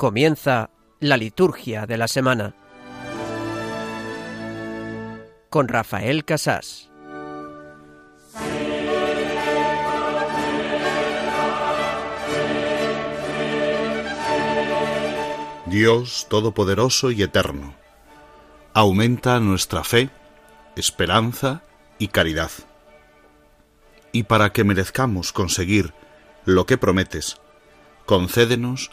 Comienza la liturgia de la semana con Rafael Casás. Dios Todopoderoso y Eterno, aumenta nuestra fe, esperanza y caridad. Y para que merezcamos conseguir lo que prometes, concédenos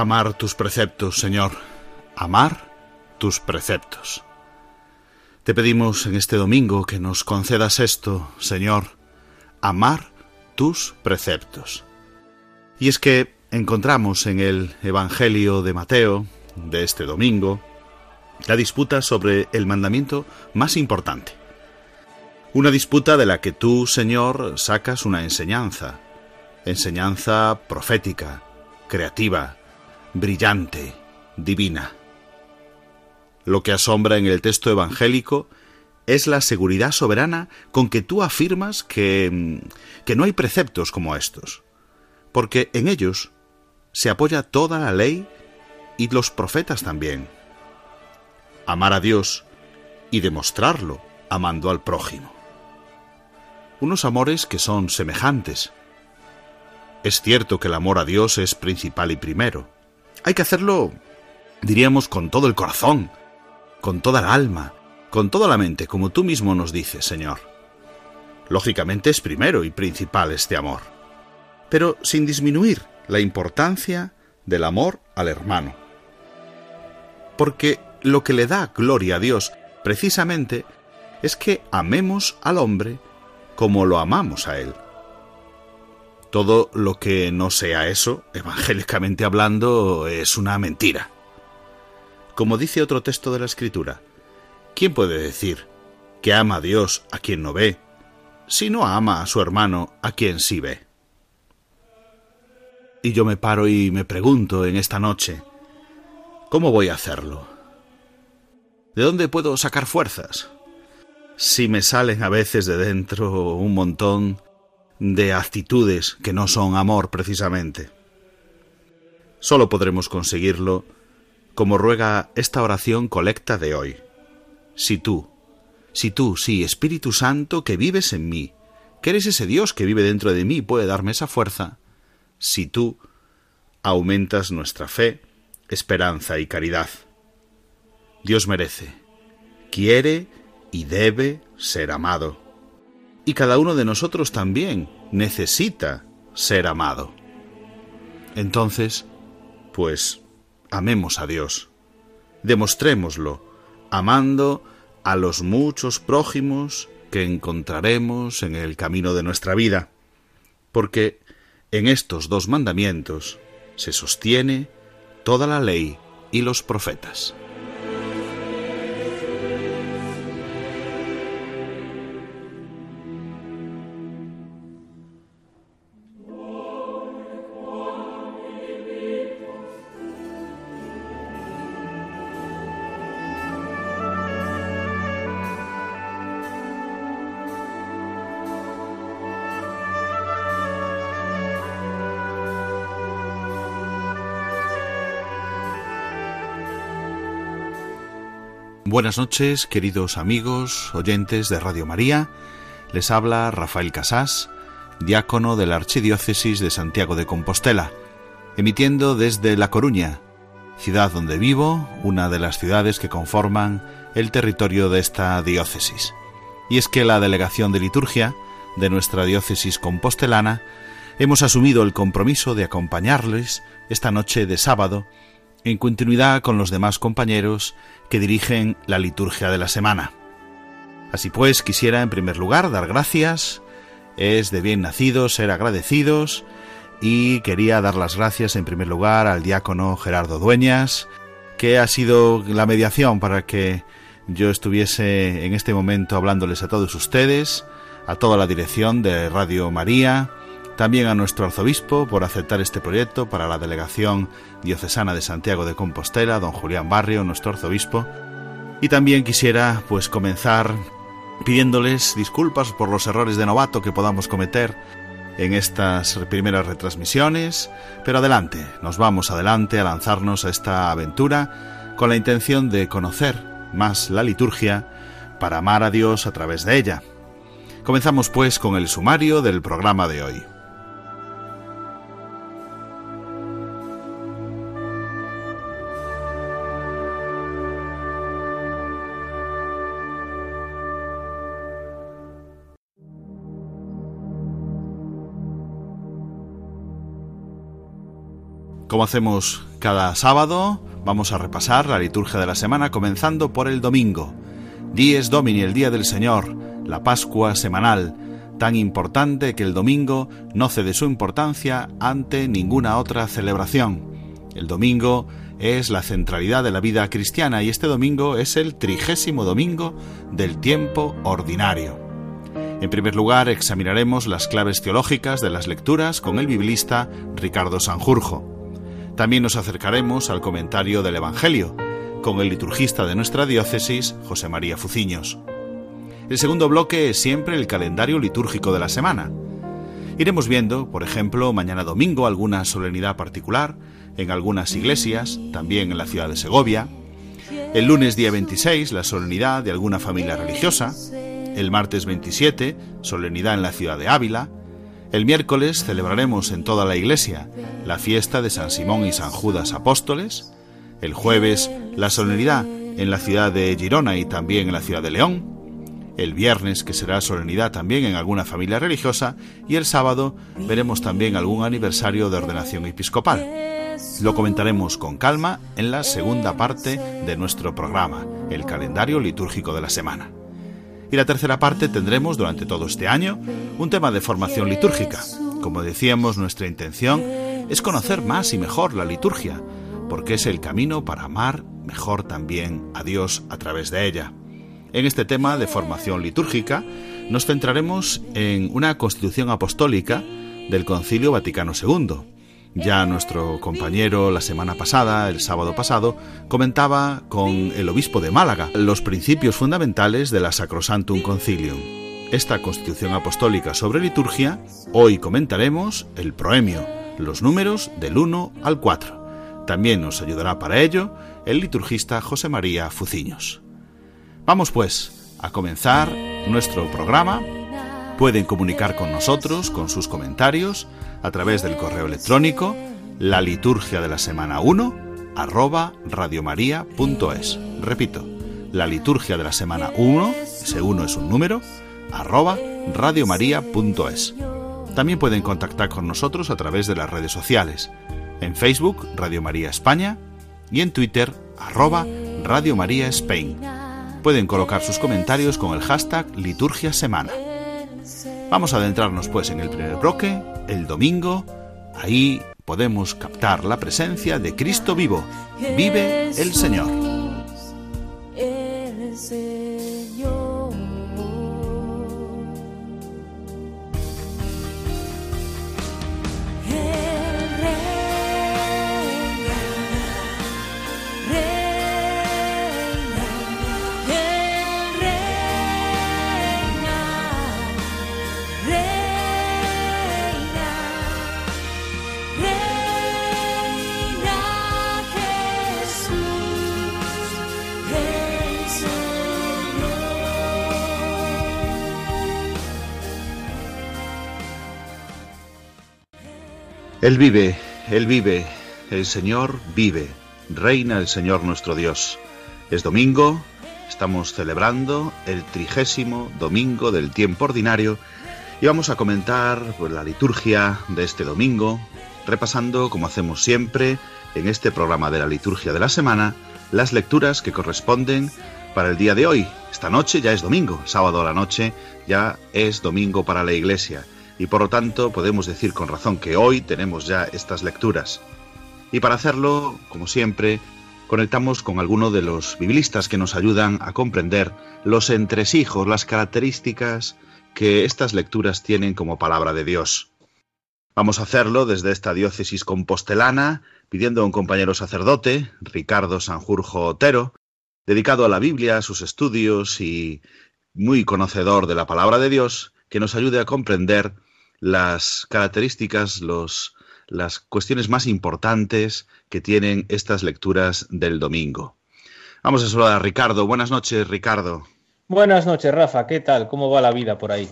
Amar tus preceptos, Señor, amar tus preceptos. Te pedimos en este domingo que nos concedas esto, Señor, amar tus preceptos. Y es que encontramos en el Evangelio de Mateo de este domingo la disputa sobre el mandamiento más importante. Una disputa de la que tú, Señor, sacas una enseñanza, enseñanza profética, creativa, brillante, divina. Lo que asombra en el texto evangélico es la seguridad soberana con que tú afirmas que, que no hay preceptos como estos, porque en ellos se apoya toda la ley y los profetas también. Amar a Dios y demostrarlo amando al prójimo. Unos amores que son semejantes. Es cierto que el amor a Dios es principal y primero, hay que hacerlo, diríamos, con todo el corazón, con toda el alma, con toda la mente, como tú mismo nos dices, Señor. Lógicamente es primero y principal este amor, pero sin disminuir la importancia del amor al hermano. Porque lo que le da gloria a Dios precisamente es que amemos al hombre como lo amamos a Él. Todo lo que no sea eso, evangélicamente hablando, es una mentira. Como dice otro texto de la Escritura, ¿quién puede decir que ama a Dios a quien no ve, si no ama a su hermano a quien sí ve? Y yo me paro y me pregunto en esta noche, ¿cómo voy a hacerlo? ¿De dónde puedo sacar fuerzas? Si me salen a veces de dentro un montón de actitudes que no son amor precisamente. Solo podremos conseguirlo como ruega esta oración colecta de hoy. Si tú, si tú, sí, Espíritu Santo que vives en mí, que eres ese Dios que vive dentro de mí puede darme esa fuerza, si tú aumentas nuestra fe, esperanza y caridad. Dios merece, quiere y debe ser amado y cada uno de nosotros también necesita ser amado. Entonces, pues, amemos a Dios, demostrémoslo, amando a los muchos prójimos que encontraremos en el camino de nuestra vida, porque en estos dos mandamientos se sostiene toda la ley y los profetas. Buenas noches, queridos amigos, oyentes de Radio María. Les habla Rafael Casás, diácono de la Archidiócesis de Santiago de Compostela, emitiendo desde La Coruña, ciudad donde vivo, una de las ciudades que conforman el territorio de esta diócesis. Y es que la Delegación de Liturgia de nuestra diócesis compostelana hemos asumido el compromiso de acompañarles esta noche de sábado en continuidad con los demás compañeros que dirigen la liturgia de la semana. Así pues, quisiera en primer lugar dar gracias, es de bien nacidos ser agradecidos, y quería dar las gracias en primer lugar al diácono Gerardo Dueñas, que ha sido la mediación para que yo estuviese en este momento hablándoles a todos ustedes, a toda la dirección de Radio María, también a nuestro arzobispo por aceptar este proyecto para la delegación diocesana de Santiago de Compostela, don Julián Barrio, nuestro arzobispo. Y también quisiera pues comenzar pidiéndoles disculpas por los errores de novato que podamos cometer en estas primeras retransmisiones, pero adelante, nos vamos adelante a lanzarnos a esta aventura con la intención de conocer más la liturgia para amar a Dios a través de ella. Comenzamos pues con el sumario del programa de hoy. Como hacemos cada sábado, vamos a repasar la liturgia de la semana comenzando por el domingo. Dies Domini, el Día del Señor, la Pascua semanal, tan importante que el domingo no cede su importancia ante ninguna otra celebración. El domingo es la centralidad de la vida cristiana y este domingo es el trigésimo domingo del tiempo ordinario. En primer lugar, examinaremos las claves teológicas de las lecturas con el biblista Ricardo Sanjurjo. También nos acercaremos al comentario del Evangelio, con el liturgista de nuestra diócesis, José María Fuciños. El segundo bloque es siempre el calendario litúrgico de la semana. Iremos viendo, por ejemplo, mañana domingo alguna solemnidad particular, en algunas iglesias, también en la ciudad de Segovia. El lunes día 26, la solemnidad de alguna familia religiosa. El martes 27, solemnidad en la ciudad de Ávila. El miércoles celebraremos en toda la iglesia la fiesta de San Simón y San Judas Apóstoles. El jueves la solemnidad en la ciudad de Girona y también en la ciudad de León. El viernes, que será solemnidad también en alguna familia religiosa. Y el sábado veremos también algún aniversario de ordenación episcopal. Lo comentaremos con calma en la segunda parte de nuestro programa, el calendario litúrgico de la semana. Y la tercera parte tendremos durante todo este año un tema de formación litúrgica. Como decíamos, nuestra intención es conocer más y mejor la liturgia, porque es el camino para amar mejor también a Dios a través de ella. En este tema de formación litúrgica nos centraremos en una constitución apostólica del Concilio Vaticano II, ya nuestro compañero la semana pasada, el sábado pasado, comentaba con el obispo de Málaga los principios fundamentales de la Sacrosantum Concilium. Esta constitución apostólica sobre liturgia, hoy comentaremos el proemio, los números del 1 al 4. También nos ayudará para ello el liturgista José María Fuciños. Vamos pues a comenzar nuestro programa. Pueden comunicar con nosotros con sus comentarios a través del correo electrónico la liturgia de la semana 1 arroba radiomaria.es. Repito, la liturgia de la semana 1, ese 1 es un número, arroba radiomaria.es. También pueden contactar con nosotros a través de las redes sociales, en Facebook Radio María España y en Twitter arroba Radio María Spain. Pueden colocar sus comentarios con el hashtag liturgia semana. Vamos a adentrarnos pues en el primer bloque, el domingo. Ahí podemos captar la presencia de Cristo vivo. Vive el Señor. Él vive, Él vive, el Señor vive, reina el Señor nuestro Dios. Es domingo, estamos celebrando el trigésimo domingo del tiempo ordinario y vamos a comentar pues, la liturgia de este domingo, repasando, como hacemos siempre, en este programa de la liturgia de la semana, las lecturas que corresponden para el día de hoy. Esta noche ya es domingo, sábado a la noche ya es domingo para la iglesia y por lo tanto podemos decir con razón que hoy tenemos ya estas lecturas. Y para hacerlo, como siempre, conectamos con alguno de los biblistas que nos ayudan a comprender los entresijos, las características que estas lecturas tienen como palabra de Dios. Vamos a hacerlo desde esta diócesis compostelana, pidiendo a un compañero sacerdote, Ricardo Sanjurjo Otero, dedicado a la Biblia, a sus estudios y muy conocedor de la palabra de Dios, que nos ayude a comprender las características, los, las cuestiones más importantes que tienen estas lecturas del domingo. Vamos a saludar a Ricardo. Buenas noches, Ricardo. Buenas noches, Rafa. ¿Qué tal? ¿Cómo va la vida por ahí?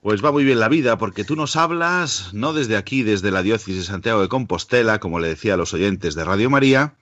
Pues va muy bien la vida, porque tú nos hablas, no desde aquí, desde la diócesis de Santiago de Compostela, como le decía a los oyentes de Radio María,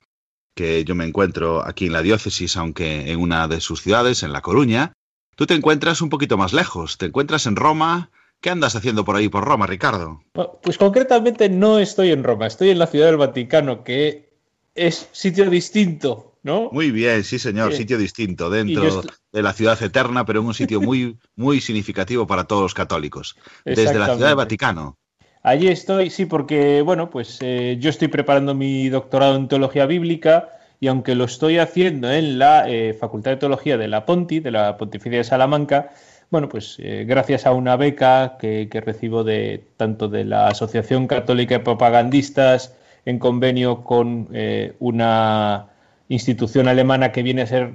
que yo me encuentro aquí en la diócesis, aunque en una de sus ciudades, en La Coruña. Tú te encuentras un poquito más lejos, te encuentras en Roma. ¿Qué andas haciendo por ahí por Roma, Ricardo? Pues concretamente no estoy en Roma, estoy en la ciudad del Vaticano, que es sitio distinto ¿no? Muy bien, sí señor, sitio distinto dentro de la ciudad eterna, pero en un sitio muy, muy significativo para todos los católicos, desde la ciudad del Vaticano. Allí estoy, sí, porque, bueno, pues eh, yo estoy preparando mi doctorado en teología bíblica y aunque lo estoy haciendo en la eh, Facultad de Teología de la Ponti, de la Pontificia de Salamanca, bueno, pues eh, gracias a una beca que, que, recibo de tanto de la Asociación Católica de Propagandistas en convenio con una institución alemana que viene a ser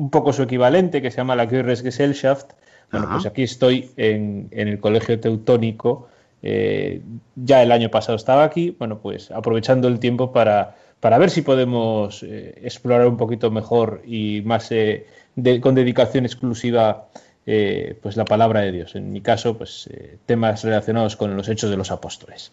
un poco su equivalente, que se llama la Gesellschaft. Bueno, pues aquí estoy en, el Colegio Teutónico. Eh, ya el año pasado estaba aquí. Bueno, pues aprovechando el tiempo para, para ver si podemos eh, explorar un poquito mejor y más eh, con dedicación exclusiva pues la palabra de Dios. En mi caso, pues temas relacionados con los hechos de los apóstoles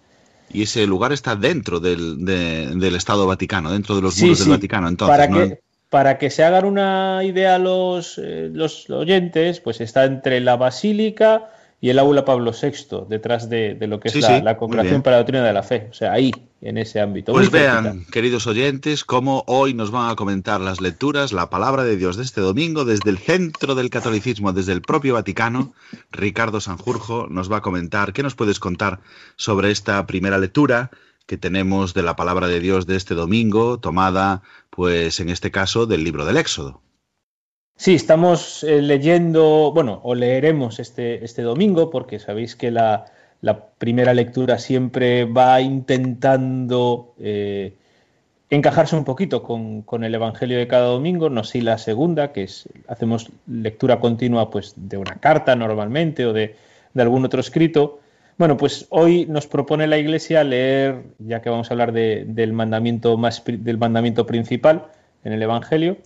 y ese lugar está dentro del, del Estado Vaticano, dentro de los muros del Vaticano. Entonces, para, que, para que se hagan una idea los, eh, los oyentes, pues está entre la Basílica y el Aula Pablo VI, detrás de, lo que es la, Congregación para la Doctrina de la Fe. O sea, ahí, en ese ámbito. Pues vean, queridos oyentes, cómo hoy nos van a comentar las lecturas, la palabra de Dios de este domingo, desde el centro del catolicismo, desde el propio Vaticano. Ricardo Sanjurjo nos va a comentar. ¿Qué nos puedes contar sobre esta primera lectura? que tenemos de la palabra de Dios de este domingo, tomada, pues en este caso, del libro del Éxodo. Sí, estamos eh, leyendo, bueno, o leeremos este, este domingo, porque sabéis que la, primera lectura siempre va intentando eh, encajarse un poquito con, el Evangelio de cada domingo, no si la segunda, que es, hacemos lectura continua pues, de una carta normalmente o de, algún otro escrito. Bueno, pues hoy nos propone la Iglesia leer, ya que vamos a hablar del, mandamiento más, del mandamiento principal en el Evangelio,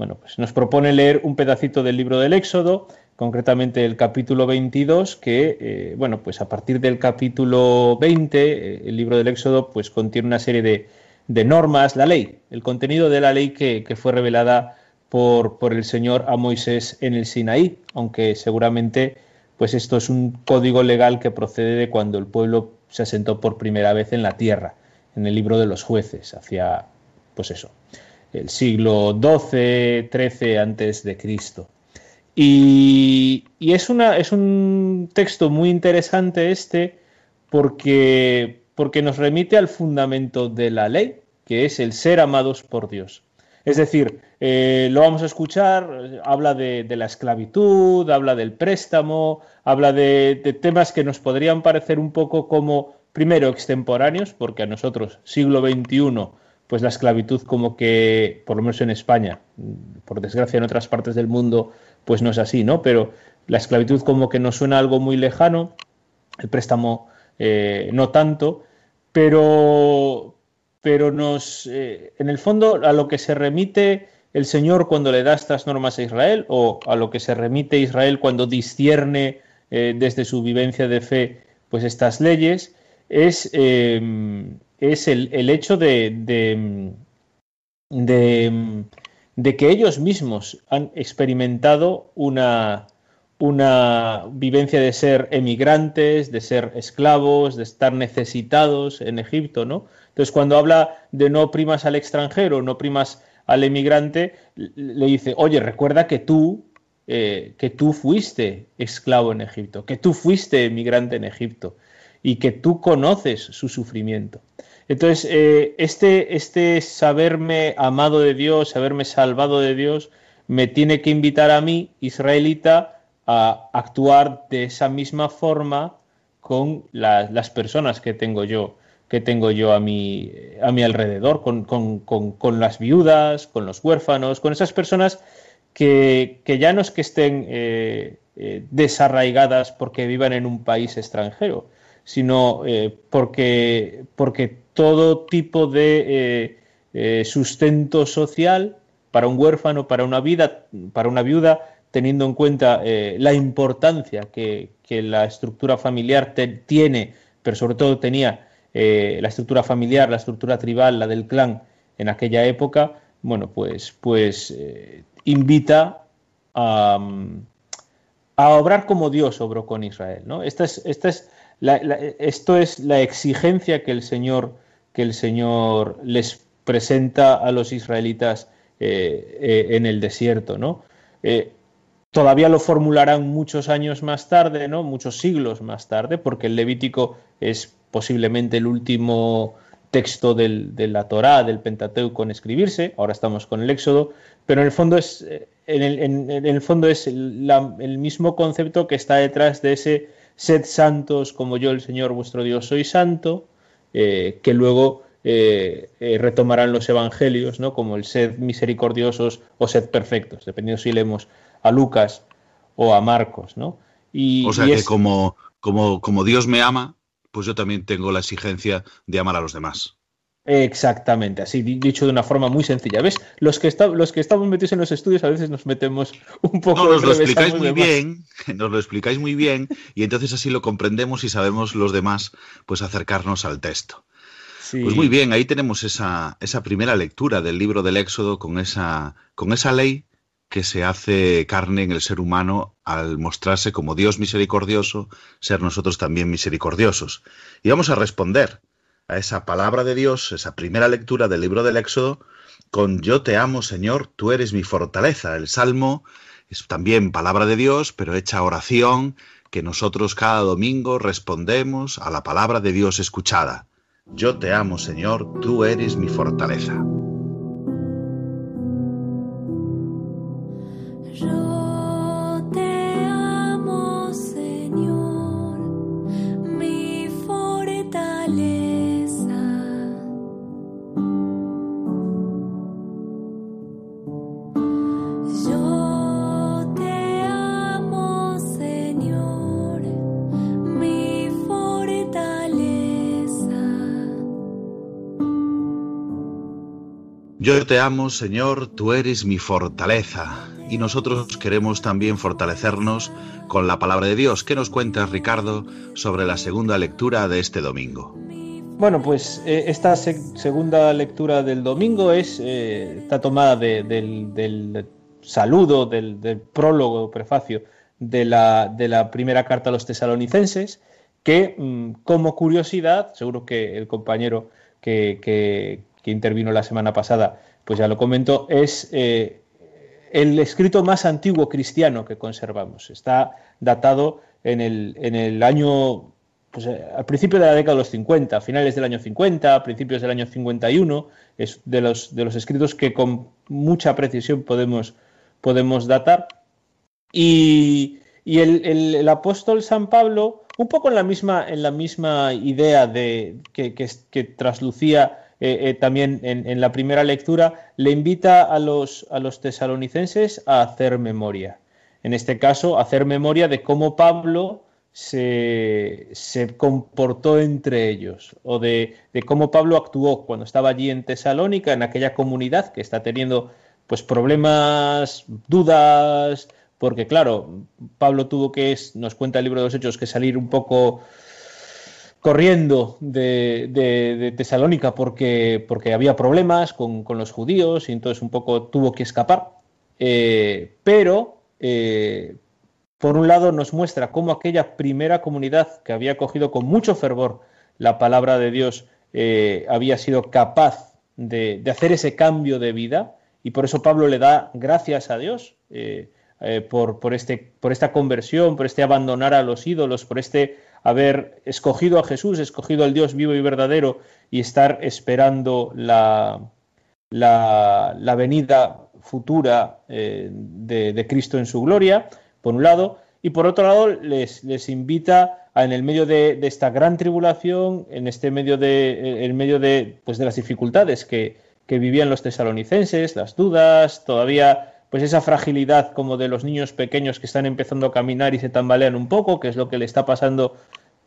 bueno, pues nos propone leer un pedacito del libro del Éxodo, concretamente el capítulo 22, que, eh, bueno, pues a partir del capítulo 20, eh, el libro del Éxodo, pues contiene una serie de, normas, la ley, el contenido de la ley que, fue revelada por, por, el Señor a Moisés en el Sinaí, aunque seguramente, pues esto es un código legal que procede de cuando el pueblo se asentó por primera vez en la tierra, en el libro de los jueces, hacia, pues eso, el siglo XII, XIII antes de Cristo. Y, es, un texto muy interesante este porque, porque nos remite al fundamento de la ley, que es el ser amados por Dios. Es decir, eh, lo vamos a escuchar, habla de, la esclavitud, habla del préstamo, habla de, de, temas que nos podrían parecer un poco como, primero, extemporáneos, porque a nosotros, siglo XXI, pues la esclavitud como que, por lo menos en España, por desgracia en otras partes del mundo, pues no es así, ¿no? Pero la esclavitud como que nos suena algo muy lejano, el préstamo eh, no tanto, pero, pero nos, eh, en el fondo, a lo que se remite el Señor cuando le da estas normas a Israel, o a lo que se remite Israel cuando discierne eh, desde su vivencia de fe, pues estas leyes, es es el, hecho de, de, que ellos mismos han experimentado una, una vivencia de ser emigrantes, de ser esclavos, de estar necesitados en Egipto, ¿no? Entonces, cuando habla de no primas al extranjero, no primas al emigrante, le dice, oye, recuerda que tú eh, que tú fuiste esclavo en Egipto, que tú fuiste emigrante en Egipto y que tú conoces su sufrimiento. Entonces, eh, este, este saberme amado de Dios, saberme salvado de Dios, me tiene que invitar a mí, israelita, a actuar de esa misma forma con las personas que tengo yo que tengo yo a mi, a mi alrededor, con, las viudas, con los huérfanos, con esas personas que, ya no es que estén eh, eh, desarraigadas porque vivan en un país extranjero, sino eh, porque, porque todo tipo de sustento social para un huérfano, para una vida, para una viuda, teniendo en cuenta la importancia que, la estructura familiar tiene, pero sobre todo tenía eh, la estructura familiar, la estructura tribal, la del clan en aquella época, bueno, pues, pues eh, invita a, a, obrar como Dios obró con Israel. ¿no? Esta es, esta es esto es la exigencia que el Señor, que el Señor les presenta a los israelitas eh, en el desierto. ¿no? todavía lo formularán muchos años más tarde, ¿no? muchos siglos más tarde, porque el Levítico es posiblemente el último texto del, de la Torá, del Pentateuco en escribirse, ahora estamos con el Éxodo, pero en el fondo es, eh, en el, en, el fondo es el mismo concepto que está detrás de ese sed santos como yo el Señor vuestro Dios soy santo, eh, que luego eh, retomarán los evangelios, ¿no? como el sed misericordiosos o sed perfectos, dependiendo si leemos a Lucas o a Marcos. ¿no? Y, o sea que como, como, como Dios me ama, pues yo también tengo la exigencia de amar a los demás. Exactamente, así dicho de una forma muy sencilla. ¿Ves? Los que, los que estamos metidos en los estudios a veces nos metemos un poco. No, nos lo explicáis muy bien, nos lo explicáis muy bien y entonces así lo comprendemos y sabemos los demás pues acercarnos al texto. Pues muy bien, ahí tenemos esa, esa primera lectura del libro del Éxodo con esa, con esa ley que se hace carne en el ser humano al mostrarse como Dios misericordioso, ser nosotros también misericordiosos. Y vamos a responder a esa palabra de Dios, esa primera lectura del libro del Éxodo, con Yo te amo, Señor, tú eres mi fortaleza. El Salmo es también palabra de Dios, pero hecha oración, que nosotros cada domingo respondemos a la palabra de Dios escuchada. Yo te amo, Señor, tú eres mi fortaleza. Yo te amo, Señor, tú eres mi fortaleza. Y nosotros queremos también fortalecernos con la palabra de Dios. ¿Qué nos cuentas, Ricardo, sobre la segunda lectura de este domingo? Bueno, pues eh, esta segunda lectura del domingo es, eh, está tomada del, saludo, del, prólogo, prefacio de la, de la primera carta a los tesalonicenses, que mm, como curiosidad, seguro que el compañero que, que intervino la semana pasada, pues ya lo comentó, es eh, el escrito más antiguo cristiano que conservamos. Está datado en el, en el año, pues, eh, al principio de la década de los 50, finales del año 50, principios del año 51, es de los, de los escritos que con mucha precisión podemos, podemos datar. Y, y el, el, apóstol San Pablo, un poco en la misma, en la misma idea de, que, que, que traslucía eh, eh, también en, la primera lectura, le invita a los, a los tesalonicenses a hacer memoria. En este caso, hacer memoria de cómo Pablo se, comportó entre ellos, o de, cómo Pablo actuó cuando estaba allí en Tesalónica, en aquella comunidad que está teniendo pues problemas, dudas, porque claro, Pablo tuvo que, nos cuenta el libro de los Hechos, que salir un poco corriendo de, Tesalónica porque, porque, había problemas con, los judíos y entonces un poco tuvo que escapar. Eh, pero, eh, por un lado, nos muestra cómo aquella primera comunidad que había cogido con mucho fervor la palabra de Dios eh, había sido capaz de, hacer ese cambio de vida y por eso Pablo le da gracias a Dios este, por esta conversión, por este abandonar a los ídolos, por este haber escogido a Jesús, escogido al Dios vivo y verdadero y estar esperando la, la, venida futura eh, de, Cristo en su gloria, por un lado, y por otro lado les, les invita a, en el medio de, esta gran tribulación, en este medio de, en medio de, pues de las dificultades que, que vivían los tesalonicenses, las dudas, todavía pues esa fragilidad como de los niños pequeños que están empezando a caminar y se tambalean un poco, que es lo que le está pasando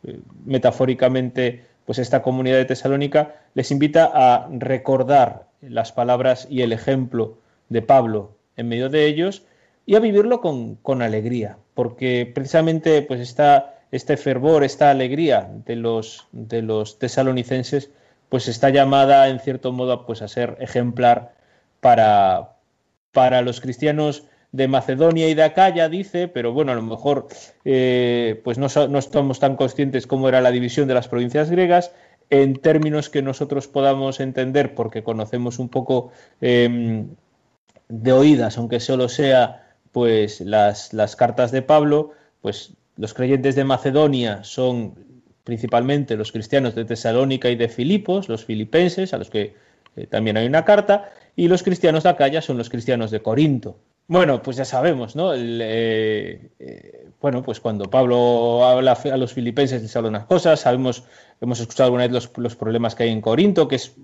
eh, metafóricamente pues esta comunidad de Tesalónica, les invita a recordar las palabras y el ejemplo de Pablo en medio de ellos y a vivirlo con, con alegría, porque precisamente pues esta, este fervor, esta alegría de los, de los tesalonicenses, pues está llamada en cierto modo pues, a ser ejemplar para, para los cristianos de Macedonia y de Acaya, dice, pero bueno, a lo mejor eh, pues no, no, estamos tan conscientes cómo era la división de las provincias griegas en términos que nosotros podamos entender, porque conocemos un poco em, de oídas, aunque solo sea pues las, las cartas de Pablo, pues los creyentes de Macedonia son principalmente los cristianos de Tesalónica y de Filipos, los filipenses, a los que eh, también hay una carta, y los cristianos de Acaya son los cristianos de Corinto. Bueno, pues ya sabemos, ¿no? Eh, eh, bueno, pues cuando Pablo habla a los filipenses les habla unas cosas, sabemos, hemos escuchado alguna vez los, problemas que hay en Corinto, que es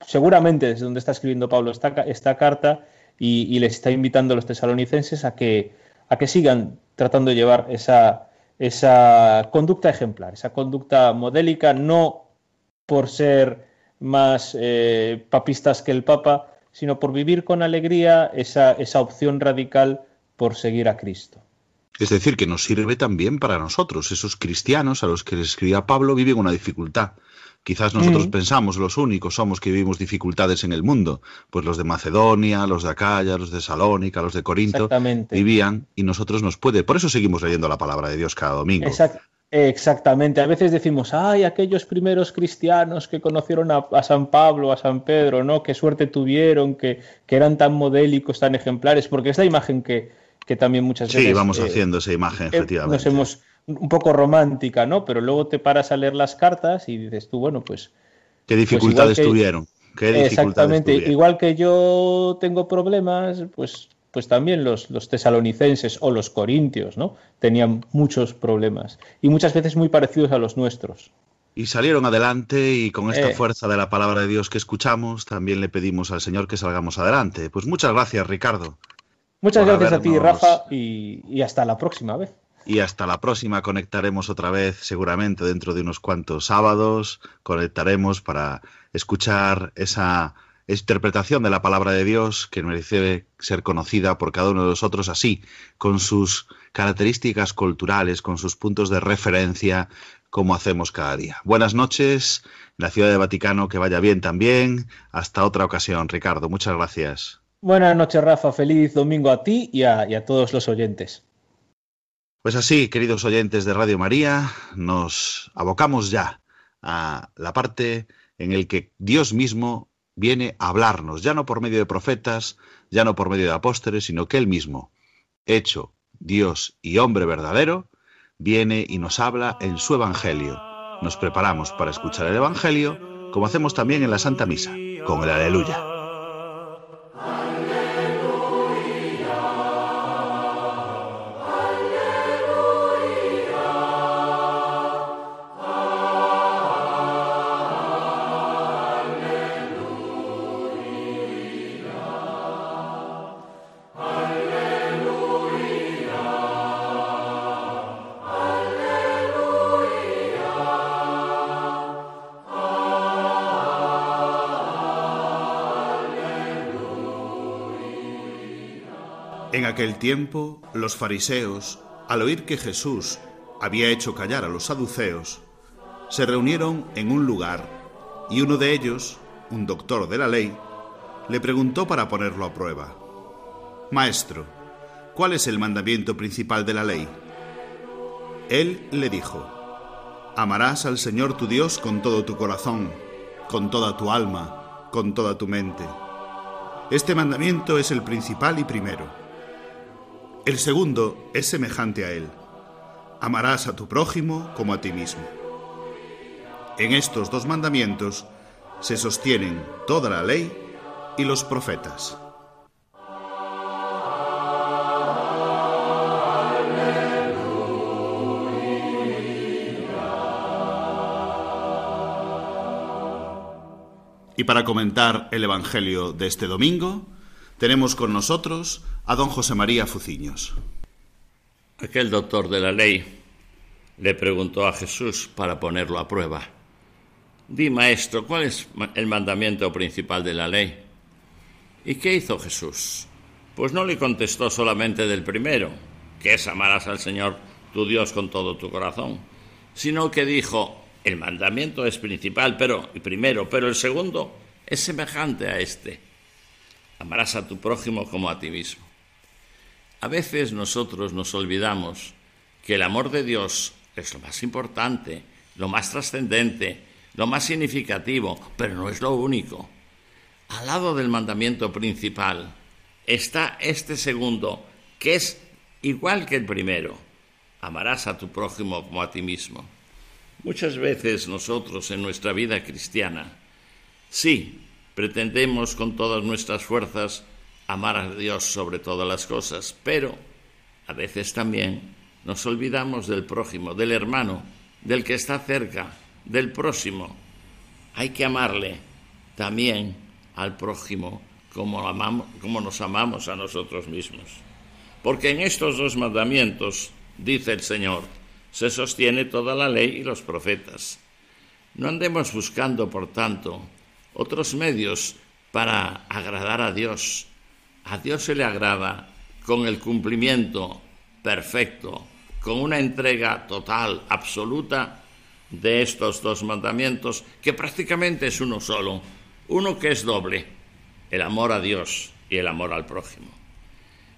seguramente desde donde está escribiendo Pablo esta, esta carta, y, les está invitando a los tesalonicenses a que, a que sigan tratando de llevar esa, esa conducta ejemplar, esa conducta modélica, no por ser más eh, papistas que el Papa, sino por vivir con alegría esa, esa opción radical por seguir a Cristo. Es decir, que nos sirve también para nosotros. Esos cristianos a los que escribía Pablo viven una dificultad. Quizás nosotros mm. pensamos los únicos somos que vivimos dificultades en el mundo. Pues los de Macedonia, los de Acaya, los de Salónica, los de Corinto vivían y nosotros nos puede. Por eso seguimos leyendo la palabra de Dios cada domingo. Exactamente. A veces decimos, ay, aquellos primeros cristianos que conocieron a, San Pablo, a San Pedro, ¿no? Qué suerte tuvieron, que, que, eran tan modélicos, tan ejemplares, porque es la imagen que, que también muchas veces... Sí, vamos eh, haciendo esa imagen, eh, efectivamente. Nos hemos, un poco romántica, ¿no? Pero luego te paras a leer las cartas y dices tú, bueno, pues... ¿Qué pues dificultades tuvieron? ¿Qué dificultades exactamente, igual que yo tengo problemas, pues pues también los, los, tesalonicenses o los corintios, ¿no? Tenían muchos problemas y muchas veces muy parecidos a los nuestros. Y salieron adelante y con esta eh. fuerza de la palabra de Dios que escuchamos, también le pedimos al Señor que salgamos adelante. Pues muchas gracias, Ricardo. Muchas gracias a ti, Rafa, y, y hasta la próxima vez. Y hasta la próxima conectaremos otra vez, seguramente dentro de unos cuantos sábados, conectaremos para escuchar esa interpretación de la palabra de Dios que merece ser conocida por cada uno de nosotros así, con sus características culturales, con sus puntos de referencia, como hacemos cada día. Buenas noches, la ciudad de Vaticano, que vaya bien también. Hasta otra ocasión, Ricardo. Muchas gracias. Buenas noches, Rafa. Feliz domingo a ti y a, y a todos los oyentes. Pues así, queridos oyentes de Radio María, nos abocamos ya a la parte en el que Dios mismo viene a hablarnos, ya no por medio de profetas, ya no por medio de apóstoles, sino que Él mismo, hecho Dios y hombre verdadero, viene y nos habla en su Evangelio. Nos preparamos para escuchar el Evangelio, como hacemos también en la Santa Misa, con el aleluya. Aquel tiempo, los fariseos, al oír que Jesús había hecho callar a los saduceos, se reunieron en un lugar y uno de ellos, un doctor de la ley, le preguntó para ponerlo a prueba, Maestro, ¿cuál es el mandamiento principal de la ley? Él le dijo, Amarás al Señor tu Dios con todo tu corazón, con toda tu alma, con toda tu mente. Este mandamiento es el principal y primero El segundo es semejante a él. Amarás a tu prójimo como a ti mismo. En estos dos mandamientos se sostienen toda la ley y los profetas. Y para comentar el Evangelio de este domingo, tenemos con nosotros a don José María Fuciños. Aquel doctor de la ley le preguntó a Jesús para ponerlo a prueba. Di, maestro, ¿cuál es el mandamiento principal de la ley? ¿Y qué hizo Jesús? Pues no le contestó solamente del primero, que es amarás al Señor tu Dios con todo tu corazón, sino que dijo, el mandamiento es principal, pero y primero, pero el segundo es semejante a este. Amarás a tu prójimo como a ti mismo. A veces nosotros nos olvidamos que el amor de Dios es lo más importante, lo más trascendente, lo más significativo, pero no es lo único. Al lado del mandamiento principal está este segundo, que es igual que el primero. Amarás a tu prójimo como a ti mismo. Muchas veces nosotros en nuestra vida cristiana, sí, pretendemos con todas nuestras fuerzas amar a Dios sobre todas las cosas, pero a veces también nos olvidamos del prójimo, del hermano, del que está cerca, del próximo. Hay que amarle también al prójimo como, amamos, como nos amamos a nosotros mismos. Porque en estos dos mandamientos, dice el Señor, se sostiene toda la ley y los profetas. No andemos buscando, por tanto, otros medios para agradar a Dios. A Dios se le agrada con el cumplimiento perfecto, con una entrega total, absoluta de estos dos mandamientos, que prácticamente es uno solo, uno que es doble, el amor a Dios y el amor al prójimo.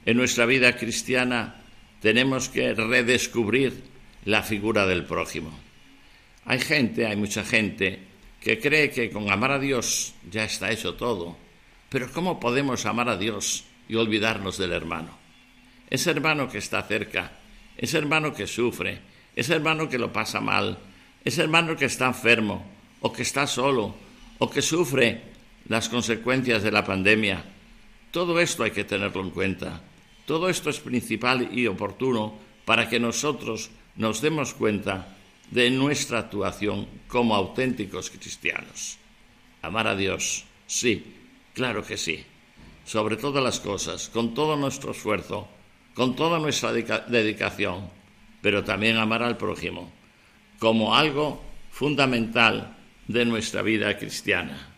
En nuestra vida cristiana tenemos que redescubrir la figura del prójimo. Hay gente, hay mucha gente, que cree que con amar a Dios ya está hecho todo. Pero ¿cómo podemos amar a Dios y olvidarnos del hermano? Ese hermano que está cerca, ese hermano que sufre, ese hermano que lo pasa mal, ese hermano que está enfermo, o que está solo, o que sufre las consecuencias de la pandemia. Todo esto hay que tenerlo en cuenta. Todo esto es principal y oportuno para que nosotros nos demos cuenta de nuestra actuación como auténticos cristianos. Amar a Dios, sí, claro que sí, sobre todas las cosas, con todo nuestro esfuerzo, con toda nuestra dedicación, pero también amar al prójimo como algo fundamental de nuestra vida cristiana.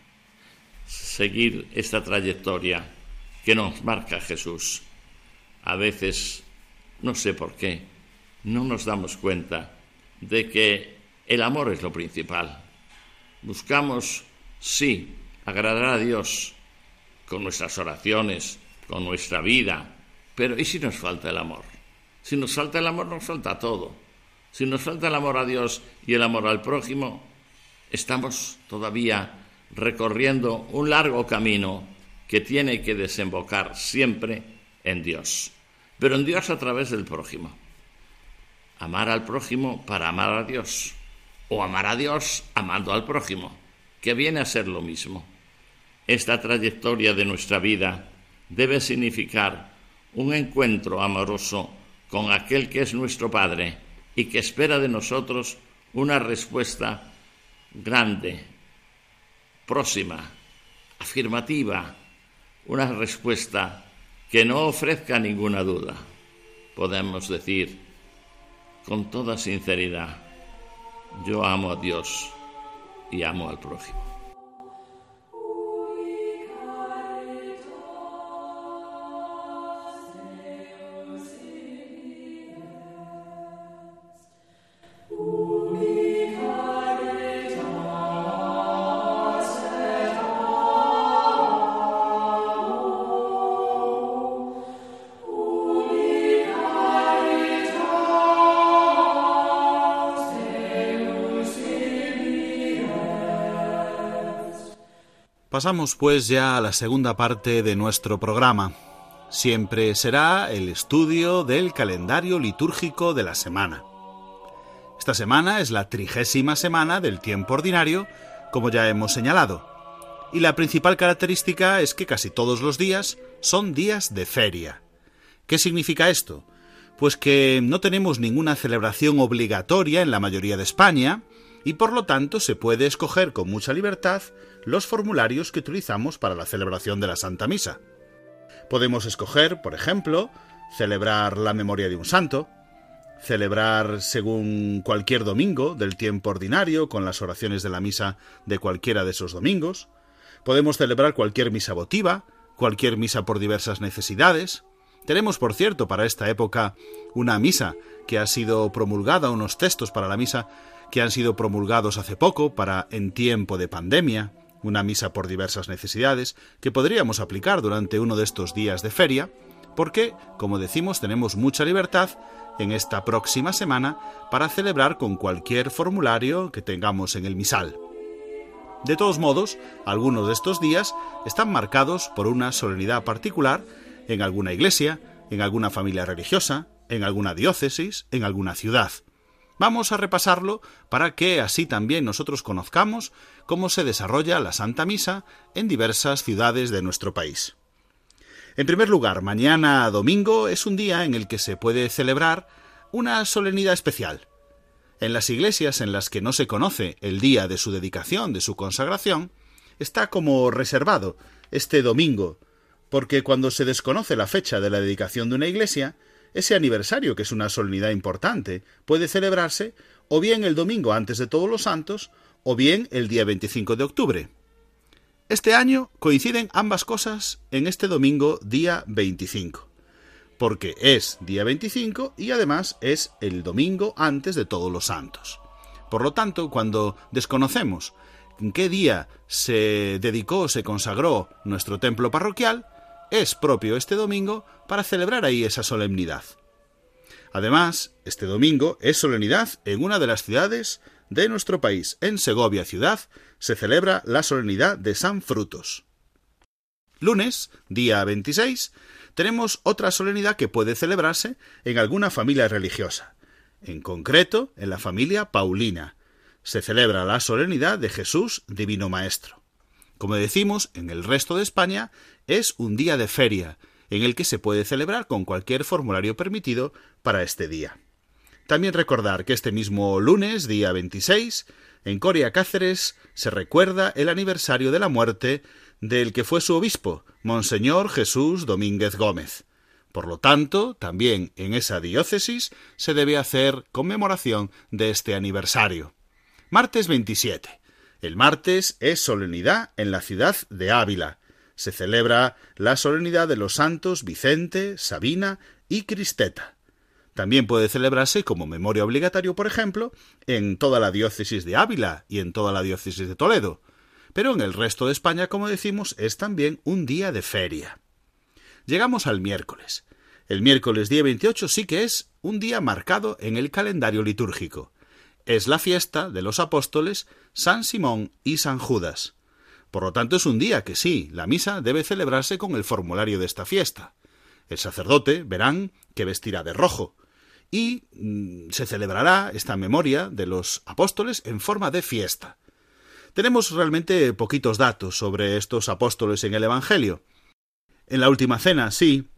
Seguir esta trayectoria que nos marca Jesús. A veces, no sé por qué, no nos damos cuenta de que el amor es lo principal. Buscamos, sí, agradar a Dios con nuestras oraciones, con nuestra vida, pero ¿y si nos falta el amor? Si nos falta el amor, nos falta todo. Si nos falta el amor a Dios y el amor al prójimo, estamos todavía recorriendo un largo camino que tiene que desembocar siempre en Dios, pero en Dios a través del prójimo amar al prójimo para amar a Dios, o amar a Dios amando al prójimo, que viene a ser lo mismo. Esta trayectoria de nuestra vida debe significar un encuentro amoroso con aquel que es nuestro Padre y que espera de nosotros una respuesta grande, próxima, afirmativa, una respuesta que no ofrezca ninguna duda. Podemos decir, con toda sinceridad, yo amo a Dios y amo al prójimo. Pasamos pues ya a la segunda parte de nuestro programa. siempre será el estudio del calendario litúrgico de la semana. Esta semana es la trigésima semana del tiempo ordinario, como ya hemos señalado, y la principal característica es que casi todos los días son días de feria. ¿Qué significa esto? Pues que no tenemos ninguna celebración obligatoria en la mayoría de España, y por lo tanto se puede escoger con mucha libertad los formularios que utilizamos para la celebración de la Santa Misa. Podemos escoger, por ejemplo, celebrar la memoria de un santo, celebrar según cualquier domingo del tiempo ordinario con las oraciones de la misa de cualquiera de esos domingos, podemos celebrar cualquier misa votiva, cualquier misa por diversas necesidades. Tenemos, por cierto, para esta época una misa que ha sido promulgada, unos textos para la misa que han sido promulgados hace poco para en tiempo de pandemia, una misa por diversas necesidades, que podríamos aplicar durante uno de estos días de feria, porque, como decimos, tenemos mucha libertad en esta próxima semana para celebrar con cualquier formulario que tengamos en el misal. De todos modos, algunos de estos días están marcados por una solemnidad particular en alguna iglesia, en alguna familia religiosa, en alguna diócesis, en alguna ciudad. Vamos a repasarlo para que así también nosotros conozcamos cómo se desarrolla la Santa Misa en diversas ciudades de nuestro país. En primer lugar, mañana domingo es un día en el que se puede celebrar una solemnidad especial. En las iglesias en las que no se conoce el día de su dedicación, de su consagración, está como reservado este domingo, porque cuando se desconoce la fecha de la dedicación de una iglesia, ese aniversario, que es una solemnidad importante, puede celebrarse o bien el domingo antes de todos los santos, o bien el día 25 de octubre. Este año coinciden ambas cosas en este domingo día 25, porque es día 25 y además es el domingo antes de todos los santos. Por lo tanto, cuando desconocemos en qué día se dedicó, se consagró nuestro templo parroquial, es propio este domingo para celebrar ahí esa solemnidad. Además, este domingo es solemnidad en una de las ciudades de nuestro país. En Segovia ciudad se celebra la solemnidad de San Frutos. Lunes, día 26, tenemos otra solemnidad que puede celebrarse en alguna familia religiosa. En concreto, en la familia Paulina. Se celebra la solemnidad de Jesús Divino Maestro. Como decimos, en el resto de España es un día de feria, en el que se puede celebrar con cualquier formulario permitido para este día. También recordar que este mismo lunes, día 26, en Coria Cáceres se recuerda el aniversario de la muerte del que fue su obispo, Monseñor Jesús Domínguez Gómez. Por lo tanto, también en esa diócesis se debe hacer conmemoración de este aniversario. Martes 27. El martes es solemnidad en la ciudad de Ávila, se celebra la solemnidad de los santos Vicente, Sabina y Cristeta. También puede celebrarse como memoria obligatorio, por ejemplo, en toda la diócesis de Ávila y en toda la diócesis de Toledo. Pero en el resto de España, como decimos, es también un día de feria. Llegamos al miércoles. El miércoles día 28 sí que es un día marcado en el calendario litúrgico. Es la fiesta de los apóstoles San Simón y San Judas. Por lo tanto, es un día que sí, la misa debe celebrarse con el formulario de esta fiesta. El sacerdote, verán, que vestirá de rojo, y mm, se celebrará esta memoria de los apóstoles en forma de fiesta. Tenemos realmente poquitos datos sobre estos apóstoles en el Evangelio. En la última cena, sí,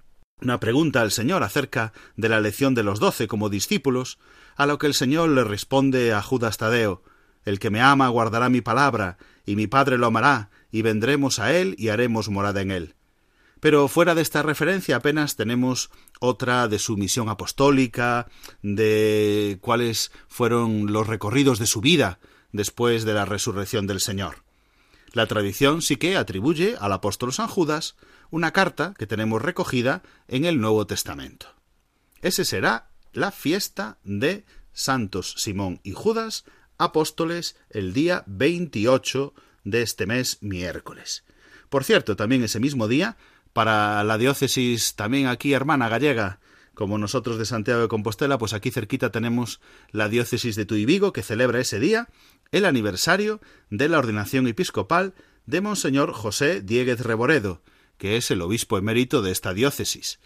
una pregunta al Señor acerca de la elección de los doce como discípulos, a lo que el Señor le responde a Judas Tadeo El que me ama guardará mi palabra, y mi Padre lo amará, y vendremos a él y haremos morada en él. Pero fuera de esta referencia apenas tenemos otra de su misión apostólica, de cuáles fueron los recorridos de su vida después de la resurrección del Señor. La tradición sí que atribuye al apóstol San Judas una carta que tenemos recogida en el Nuevo Testamento. Ese será la fiesta de Santos Simón y Judas apóstoles el día 28 de este mes miércoles. Por cierto, también ese mismo día, para la diócesis también aquí hermana gallega, como nosotros de Santiago de Compostela, pues aquí cerquita tenemos la diócesis de Tuy Vigo, que celebra ese día el aniversario de la ordenación episcopal de Monseñor José Dieguez Reboredo, que es el obispo emérito de esta diócesis.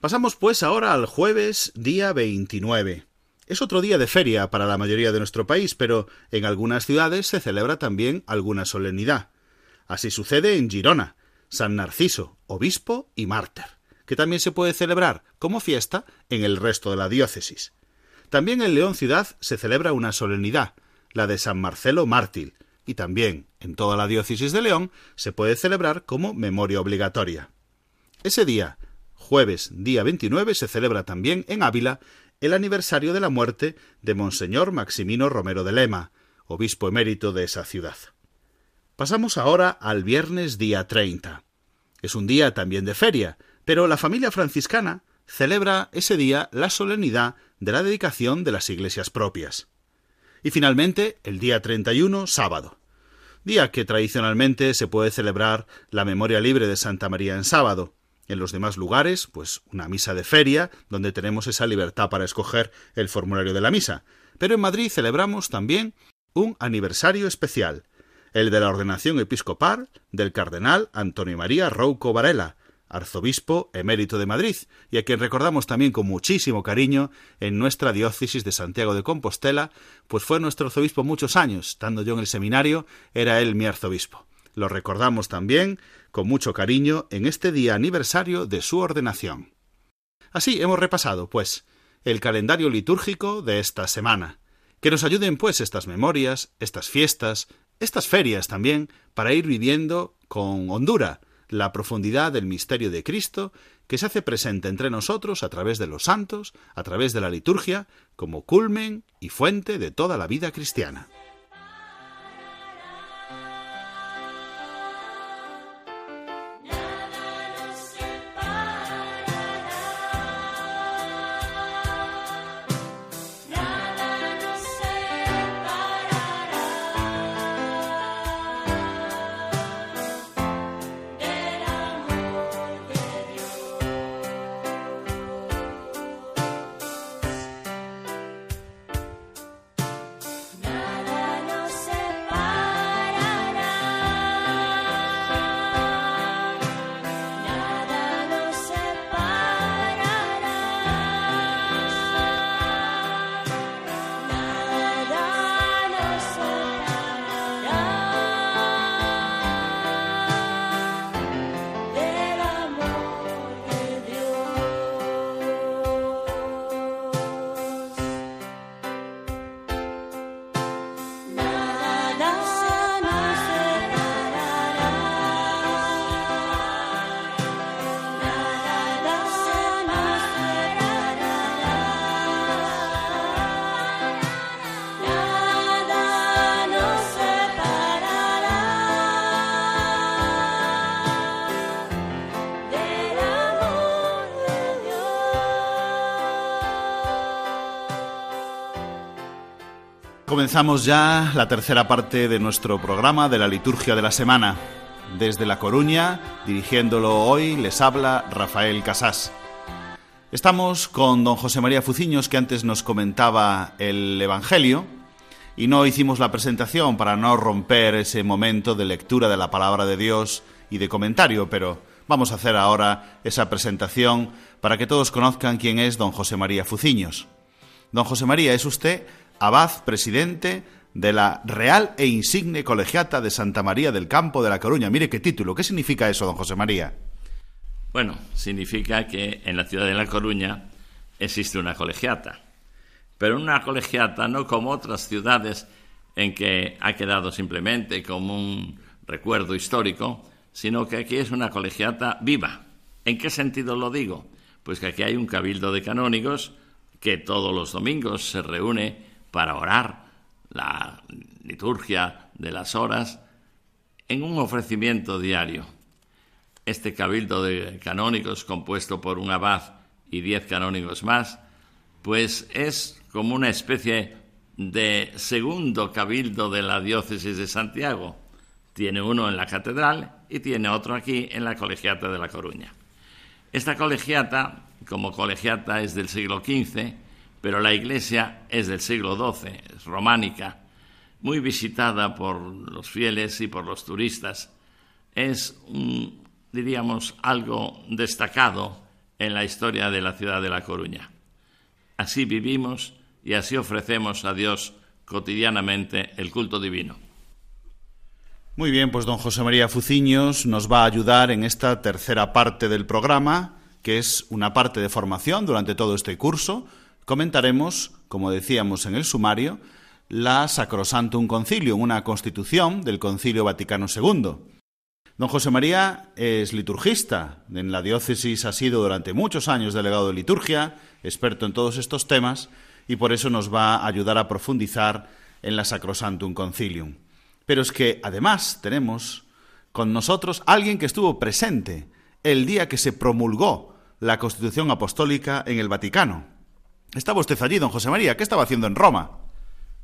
Pasamos pues ahora al jueves día 29. Es otro día de feria para la mayoría de nuestro país, pero en algunas ciudades se celebra también alguna solemnidad. Así sucede en Girona, San Narciso, obispo y mártir, que también se puede celebrar como fiesta en el resto de la diócesis. También en León ciudad se celebra una solemnidad, la de San Marcelo mártir, y también en toda la diócesis de León se puede celebrar como memoria obligatoria. Ese día, jueves día 29, se celebra también en Ávila el aniversario de la muerte de Monseñor Maximino Romero de Lema, obispo emérito de esa ciudad. Pasamos ahora al viernes día 30. Es un día también de feria, pero la familia franciscana celebra ese día la solemnidad de la dedicación de las iglesias propias. Y finalmente, el día 31, sábado, día que tradicionalmente se puede celebrar la memoria libre de Santa María en sábado. En los demás lugares, pues una misa de feria, donde tenemos esa libertad para escoger el formulario de la misa. Pero en Madrid celebramos también un aniversario especial, el de la ordenación episcopal del cardenal Antonio María Rouco Varela, arzobispo emérito de Madrid, y a quien recordamos también con muchísimo cariño en nuestra diócesis de Santiago de Compostela, pues fue nuestro arzobispo muchos años, estando yo en el seminario, era él mi arzobispo. Lo recordamos también con mucho cariño en este día aniversario de su ordenación. Así hemos repasado, pues, el calendario litúrgico de esta semana. Que nos ayuden, pues, estas memorias, estas fiestas, estas ferias también, para ir viviendo con hondura, la profundidad del misterio de Cristo que se hace presente entre nosotros a través de los santos, a través de la liturgia, como culmen y fuente de toda la vida cristiana. Comenzamos ya la tercera parte de nuestro programa de la liturgia de la semana. Desde La Coruña, dirigiéndolo hoy, les habla Rafael Casás. Estamos con don José María Fuciños, que antes nos comentaba el Evangelio, y no hicimos la presentación para no romper ese momento de lectura de la palabra de Dios y de comentario, pero vamos a hacer ahora esa presentación para que todos conozcan quién es don José María Fuciños. Don José María, es usted abad presidente de la Real e Insigne Colegiata de Santa María del Campo de la Coruña. Mire qué título. ¿Qué significa eso, don José María? Bueno, significa que en la ciudad de La Coruña existe una colegiata. Pero una colegiata no como otras ciudades en que ha quedado simplemente como un recuerdo histórico, sino que aquí es una colegiata viva. ¿En qué sentido lo digo? Pues que aquí hay un cabildo de canónigos que todos los domingos se reúne para orar la liturgia de las horas en un ofrecimiento diario. Este cabildo de canónigos, compuesto por un abad y diez canónigos más, pues es como una especie de segundo cabildo de la diócesis de Santiago. Tiene uno en la catedral y tiene otro aquí en la colegiata de La Coruña. Esta colegiata, como colegiata, es del siglo XV pero la iglesia es del siglo XII, es románica, muy visitada por los fieles y por los turistas. Es diríamos, algo destacado en la historia de la ciudad de La Coruña. Así vivimos y así ofrecemos a Dios cotidianamente el culto divino. Muy bien, pues don José María Fuciños nos va a ayudar en esta tercera parte del programa, que es una parte de formación durante todo este curso. Comentaremos, como decíamos en el sumario, la Sacrosantum Concilium, una constitución del Concilio Vaticano II. Don José María es liturgista. En la diócesis ha sido durante muchos años delegado de liturgia, experto en todos estos temas, y por eso nos va a ayudar a profundizar en la Sacrosantum Concilium. Pero es que además tenemos con nosotros alguien que estuvo presente el día que se promulgó la Constitución Apostólica en el Vaticano. Estaba usted allí, don José María. ¿Qué estaba haciendo en Roma?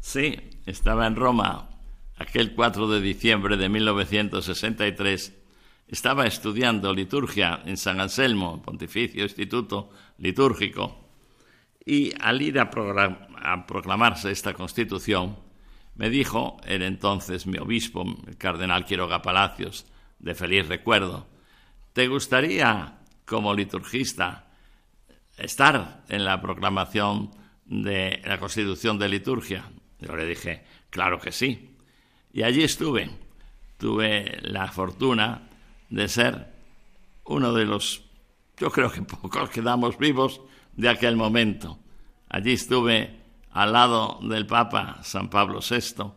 Sí, estaba en Roma aquel 4 de diciembre de 1963. Estaba estudiando liturgia en San Anselmo, Pontificio Instituto Litúrgico, y al ir a, proclamarse esta constitución, me dijo el entonces mi obispo, el cardenal Quiroga Palacios, de feliz recuerdo, ¿te gustaría, como liturgista, estar en la proclamación de la constitución de liturgia? Yo le dije, claro que sí. Y allí estuve. Tuve la fortuna de ser uno de los, yo creo que pocos quedamos vivos de aquel momento. Allí estuve al lado del Papa San Pablo VI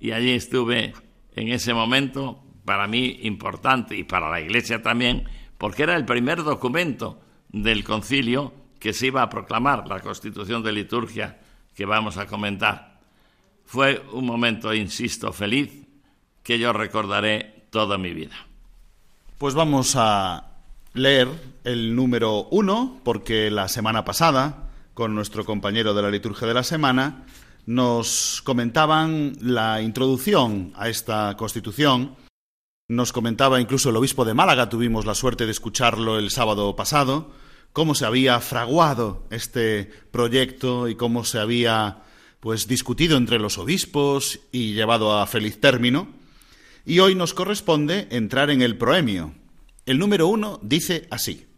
y allí estuve en ese momento, para mí importante y para la Iglesia también, porque era el primer documento del concilio que se iba a proclamar, la constitución de liturgia que vamos a comentar. Fue un momento, insisto, feliz que yo recordaré toda mi vida. Pues vamos a leer el número uno, porque la semana pasada, con nuestro compañero de la liturgia de la semana, nos comentaban la introducción a esta constitución. Nos comentaba incluso el obispo de Málaga, tuvimos la suerte de escucharlo el sábado pasado, cómo se había fraguado este proyecto y cómo se había pues discutido entre los obispos y llevado a feliz término, y hoy nos corresponde entrar en el proemio. El número uno dice así.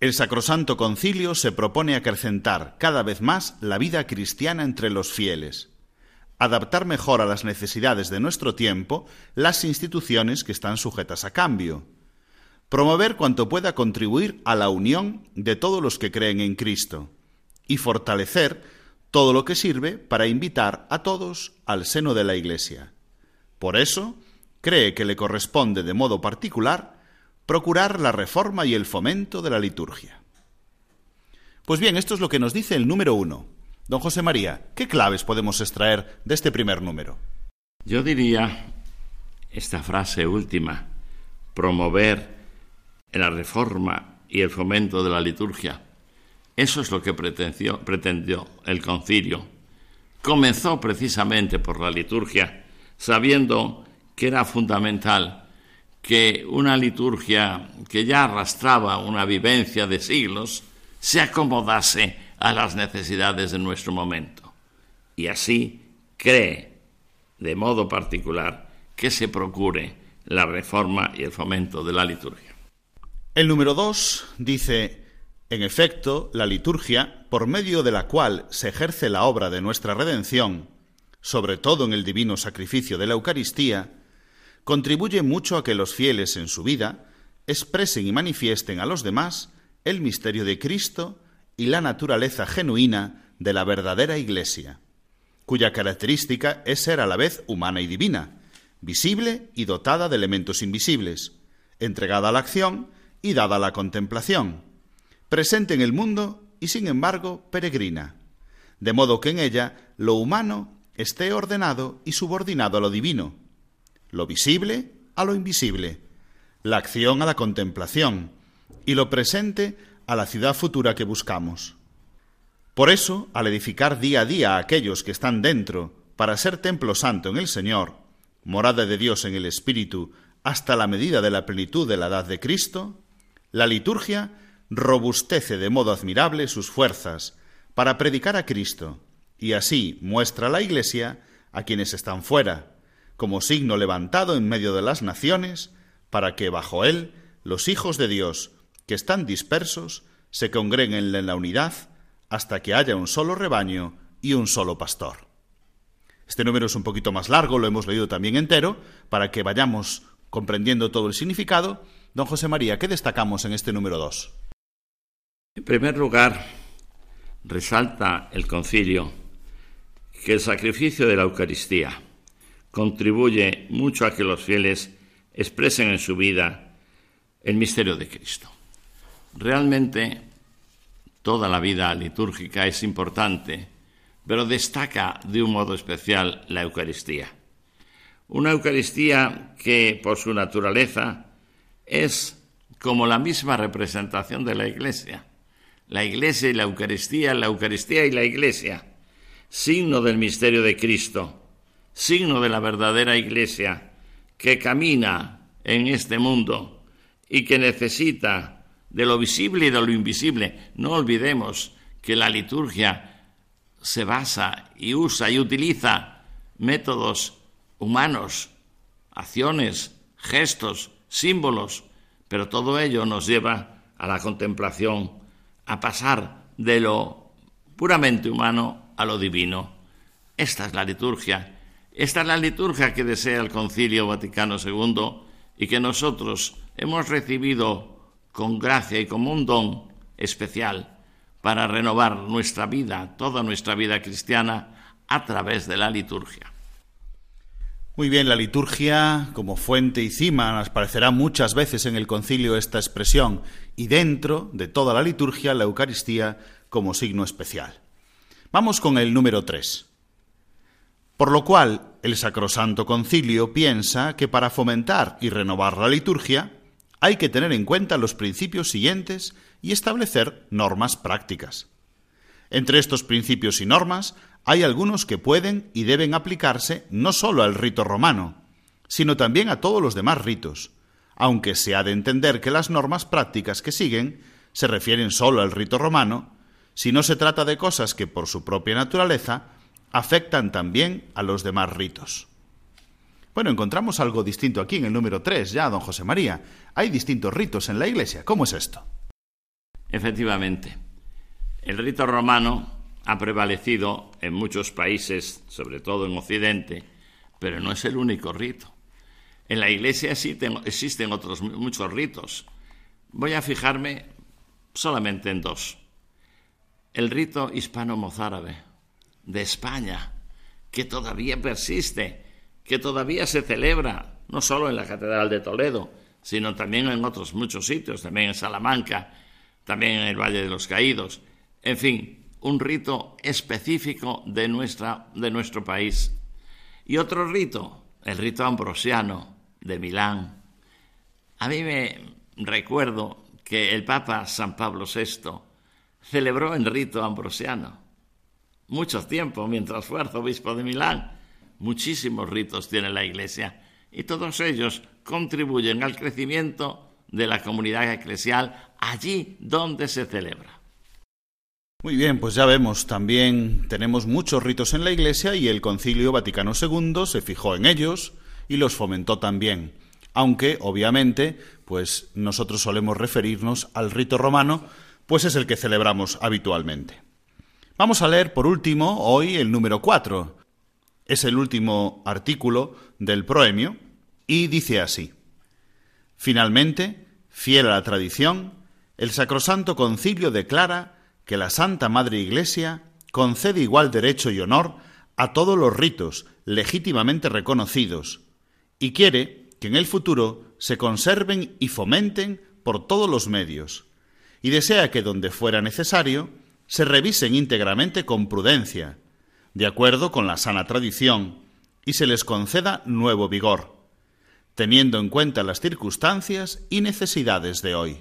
El Sacrosanto Concilio se propone acrecentar cada vez más la vida cristiana entre los fieles, adaptar mejor a las necesidades de nuestro tiempo las instituciones que están sujetas a cambio, promover cuanto pueda contribuir a la unión de todos los que creen en Cristo y fortalecer todo lo que sirve para invitar a todos al seno de la Iglesia. Por eso, cree que le corresponde de modo particular procurar la reforma y el fomento de la liturgia. Pues bien, esto es lo que nos dice el número uno. Don José María, ¿qué claves podemos extraer de este primer número? Yo diría esta frase última, promover la reforma y el fomento de la liturgia. Eso es lo que pretendió, pretendió el concilio. Comenzó precisamente por la liturgia, sabiendo que era fundamental que una liturgia que ya arrastraba una vivencia de siglos se acomodase a las necesidades de nuestro momento. Y así cree, de modo particular, que se procure la reforma y el fomento de la liturgia. El número dos dice en efecto, la liturgia, por medio de la cual se ejerce la obra de nuestra redención, sobre todo en el divino sacrificio de la Eucaristía, contribuye mucho a que los fieles en su vida expresen y manifiesten a los demás el misterio de Cristo y la naturaleza genuina de la verdadera Iglesia, cuya característica es ser a la vez humana y divina, visible y dotada de elementos invisibles, entregada a la acción y dada la contemplación presente en el mundo y sin embargo peregrina, de modo que en ella lo humano esté ordenado y subordinado a lo divino, lo visible a lo invisible, la acción a la contemplación y lo presente a la ciudad futura que buscamos. Por eso, al edificar día a día a aquellos que están dentro para ser templo santo en el Señor, morada de Dios en el Espíritu, hasta la medida de la plenitud de la edad de Cristo, la liturgia robustece de modo admirable sus fuerzas para predicar a Cristo, y así muestra la Iglesia a quienes están fuera, como signo levantado en medio de las naciones, para que bajo él los hijos de Dios que están dispersos se congreguen en la unidad hasta que haya un solo rebaño y un solo pastor. Este número es un poquito más largo, lo hemos leído también entero, para que vayamos comprendiendo todo el significado. Don José María, ¿qué destacamos en este número 2? En primer lugar, resalta el concilio que el sacrificio de la Eucaristía contribuye mucho a que los fieles expresen en su vida el misterio de Cristo. Realmente toda la vida litúrgica es importante, pero destaca de un modo especial la Eucaristía. Una Eucaristía que por su naturaleza es como la misma representación de la Iglesia. La Iglesia y la Eucaristía, la Eucaristía y la Iglesia, signo del misterio de Cristo, signo de la verdadera Iglesia que camina en este mundo y que necesita de lo visible y de lo invisible. No olvidemos que la liturgia se basa y usa y utiliza métodos humanos, acciones, gestos, símbolos, pero todo ello nos lleva a la contemplación, a pasar de lo puramente humano a lo divino. Esta es la liturgia. Esta es la liturgia que desea el Concilio Vaticano II y que nosotros hemos recibido con gracia y como un don especial para renovar nuestra vida, toda nuestra vida cristiana, a través de la liturgia. Muy bien, la liturgia como fuente y cima nos parecerá muchas veces en el concilio esta expresión y dentro de toda la liturgia la Eucaristía como signo especial. Vamos con el número 3. Por lo cual, el Sacrosanto Concilio piensa que para fomentar y renovar la liturgia, hay que tener en cuenta los principios siguientes y establecer normas prácticas. Entre estos principios y normas hay algunos que pueden y deben aplicarse no sólo al rito romano, sino también a todos los demás ritos, aunque se ha de entender que las normas prácticas que siguen se refieren sólo al rito romano, si no se trata de cosas que por su propia naturaleza afectan también a los demás ritos. Bueno, encontramos algo distinto aquí en el número 3, ya, don José María. Hay distintos ritos en la Iglesia. ¿Cómo es esto? Efectivamente. El rito romano ha prevalecido en muchos países, sobre todo en Occidente, pero no es el único rito. En la Iglesia existen, otros muchos ritos. Voy a fijarme solamente en dos. El rito hispano-mozárabe de España, que todavía persiste que todavía se celebra, no solo en la Catedral de Toledo, sino también en otros muchos sitios, también en Salamanca, también en el Valle de los Caídos, en fin, un rito específico de, nuestra, de nuestro país. Y otro rito, el rito ambrosiano de Milán. A mí me recuerdo que el Papa San Pablo VI celebró el rito ambrosiano mucho tiempo mientras fue arzobispo de Milán muchísimos ritos tiene la Iglesia y todos ellos contribuyen al crecimiento de la comunidad eclesial allí donde se celebra. Muy bien, pues ya vemos, también tenemos muchos ritos en la Iglesia y el Concilio Vaticano II se fijó en ellos y los fomentó también, aunque obviamente, pues nosotros solemos referirnos al rito romano, pues es el que celebramos habitualmente. Vamos a leer por último hoy el número 4, es el último artículo del proemio y dice así. Finalmente, fiel a la tradición, el Sacrosanto Concilio declara que la Santa Madre Iglesia concede igual derecho y honor a todos los ritos legítimamente reconocidos y quiere que en el futuro se conserven y fomenten por todos los medios, y desea que donde fuera necesario se revisen íntegramente con prudencia, de acuerdo con la sana tradición, y se les conceda nuevo vigor, teniendo en cuenta las circunstancias y necesidades de hoy.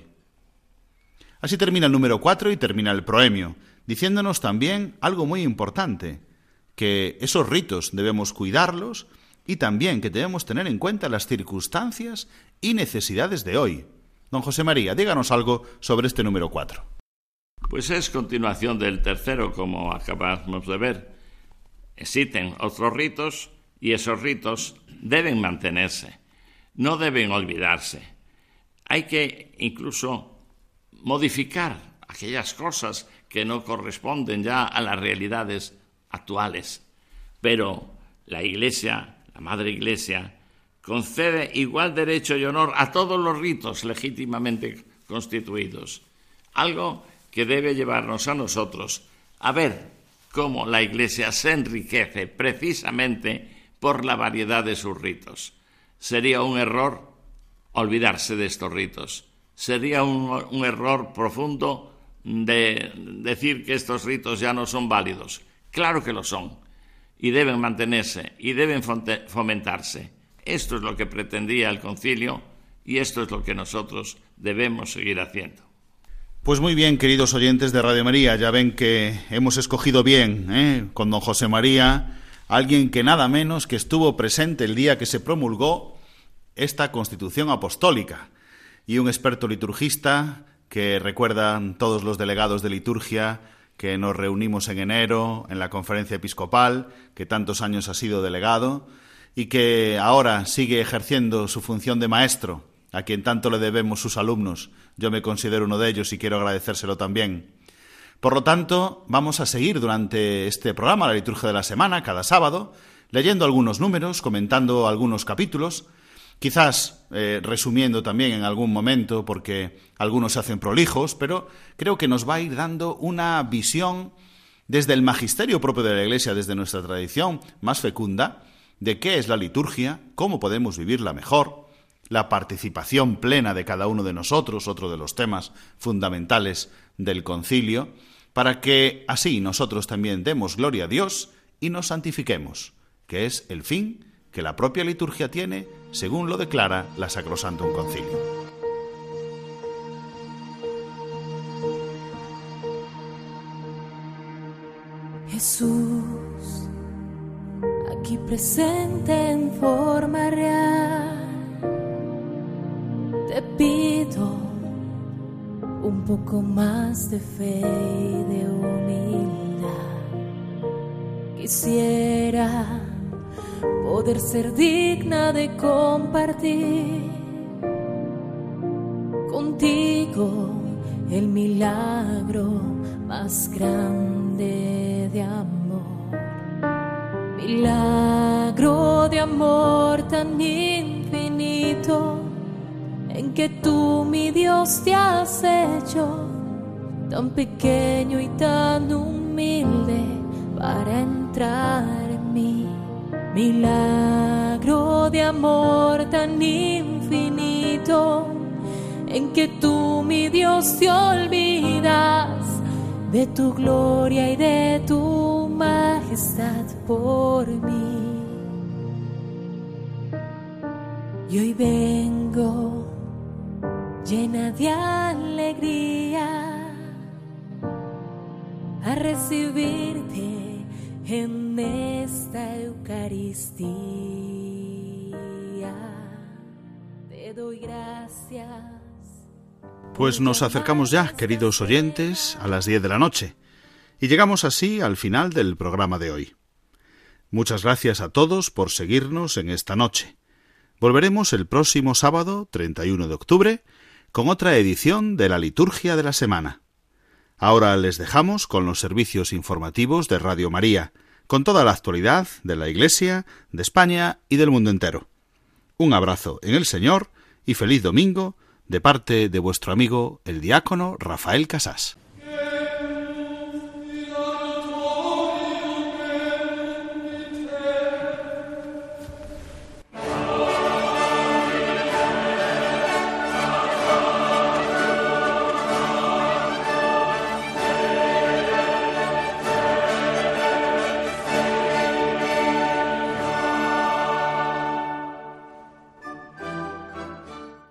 Así termina el número 4 y termina el proemio, diciéndonos también algo muy importante, que esos ritos debemos cuidarlos y también que debemos tener en cuenta las circunstancias y necesidades de hoy. Don José María, díganos algo sobre este número 4. Pues es continuación del tercero, como acabamos de ver. Existen otros ritos y esos ritos deben mantenerse, no deben olvidarse. hay que incluso modificar aquellas cosas que no corresponden ya a las realidades actuales. Pero la Iglesia, la Madre Iglesia, concede igual derecho y honor a todos los ritos legítimamente constituidos, algo que debe llevarnos a nosotros a ver cómo la Iglesia se enriquece precisamente por la variedad de sus ritos. Sería un error olvidarse de estos ritos. Sería un, error profundo de decir que estos ritos ya no son válidos. Claro que lo son. Y deben mantenerse y deben fomentarse. Esto es lo que pretendía el concilio y esto es lo que nosotros debemos seguir haciendo. Pues muy bien, queridos oyentes de Radio María, ya ven que hemos escogido bien ¿eh? con don José María, alguien que nada menos que estuvo presente el día que se promulgó esta constitución apostólica y un experto liturgista que recuerdan todos los delegados de liturgia que nos reunimos en enero en la conferencia episcopal, que tantos años ha sido delegado y que ahora sigue ejerciendo su función de maestro, a quien tanto le debemos sus alumnos yo me considero uno de ellos y quiero agradecérselo también. Por lo tanto, vamos a seguir durante este programa, la liturgia de la semana, cada sábado, leyendo algunos números, comentando algunos capítulos, quizás eh, resumiendo también en algún momento, porque algunos se hacen prolijos, pero creo que nos va a ir dando una visión desde el magisterio propio de la Iglesia, desde nuestra tradición más fecunda, de qué es la liturgia, cómo podemos vivirla mejor, la participación plena de cada uno de nosotros, otro de los temas fundamentales del concilio, para que así nosotros también demos gloria a Dios y nos santifiquemos, que es el fin que la propia liturgia tiene, según lo declara la Sacrosantum Concilio. Jesús, aquí presente en forma real te pido un poco más de fe y de humildad. Quisiera poder ser digna de compartir contigo el milagro más grande de amor. Milagro de amor tan infinito en que tú, mi Dios, te has hecho tan pequeño y tan humilde para entrar. Milagro de amor tan infinito en que tú, mi Dios, te olvidas de tu gloria y de tu majestad por mí. Y hoy vengo llena de alegría a recibirte en esta Eucaristía. Te doy gracias. Pues nos acercamos ya, queridos oyentes, a las 10 de la noche. Y llegamos así al final del programa de hoy. Muchas gracias a todos por seguirnos en esta noche. Volveremos el próximo sábado, 31 de octubre, con otra edición de la Liturgia de la Semana. Ahora les dejamos con los servicios informativos de Radio María, con toda la actualidad de la Iglesia, de España y del mundo entero. Un abrazo en el Señor y feliz domingo de parte de vuestro amigo el diácono Rafael Casás.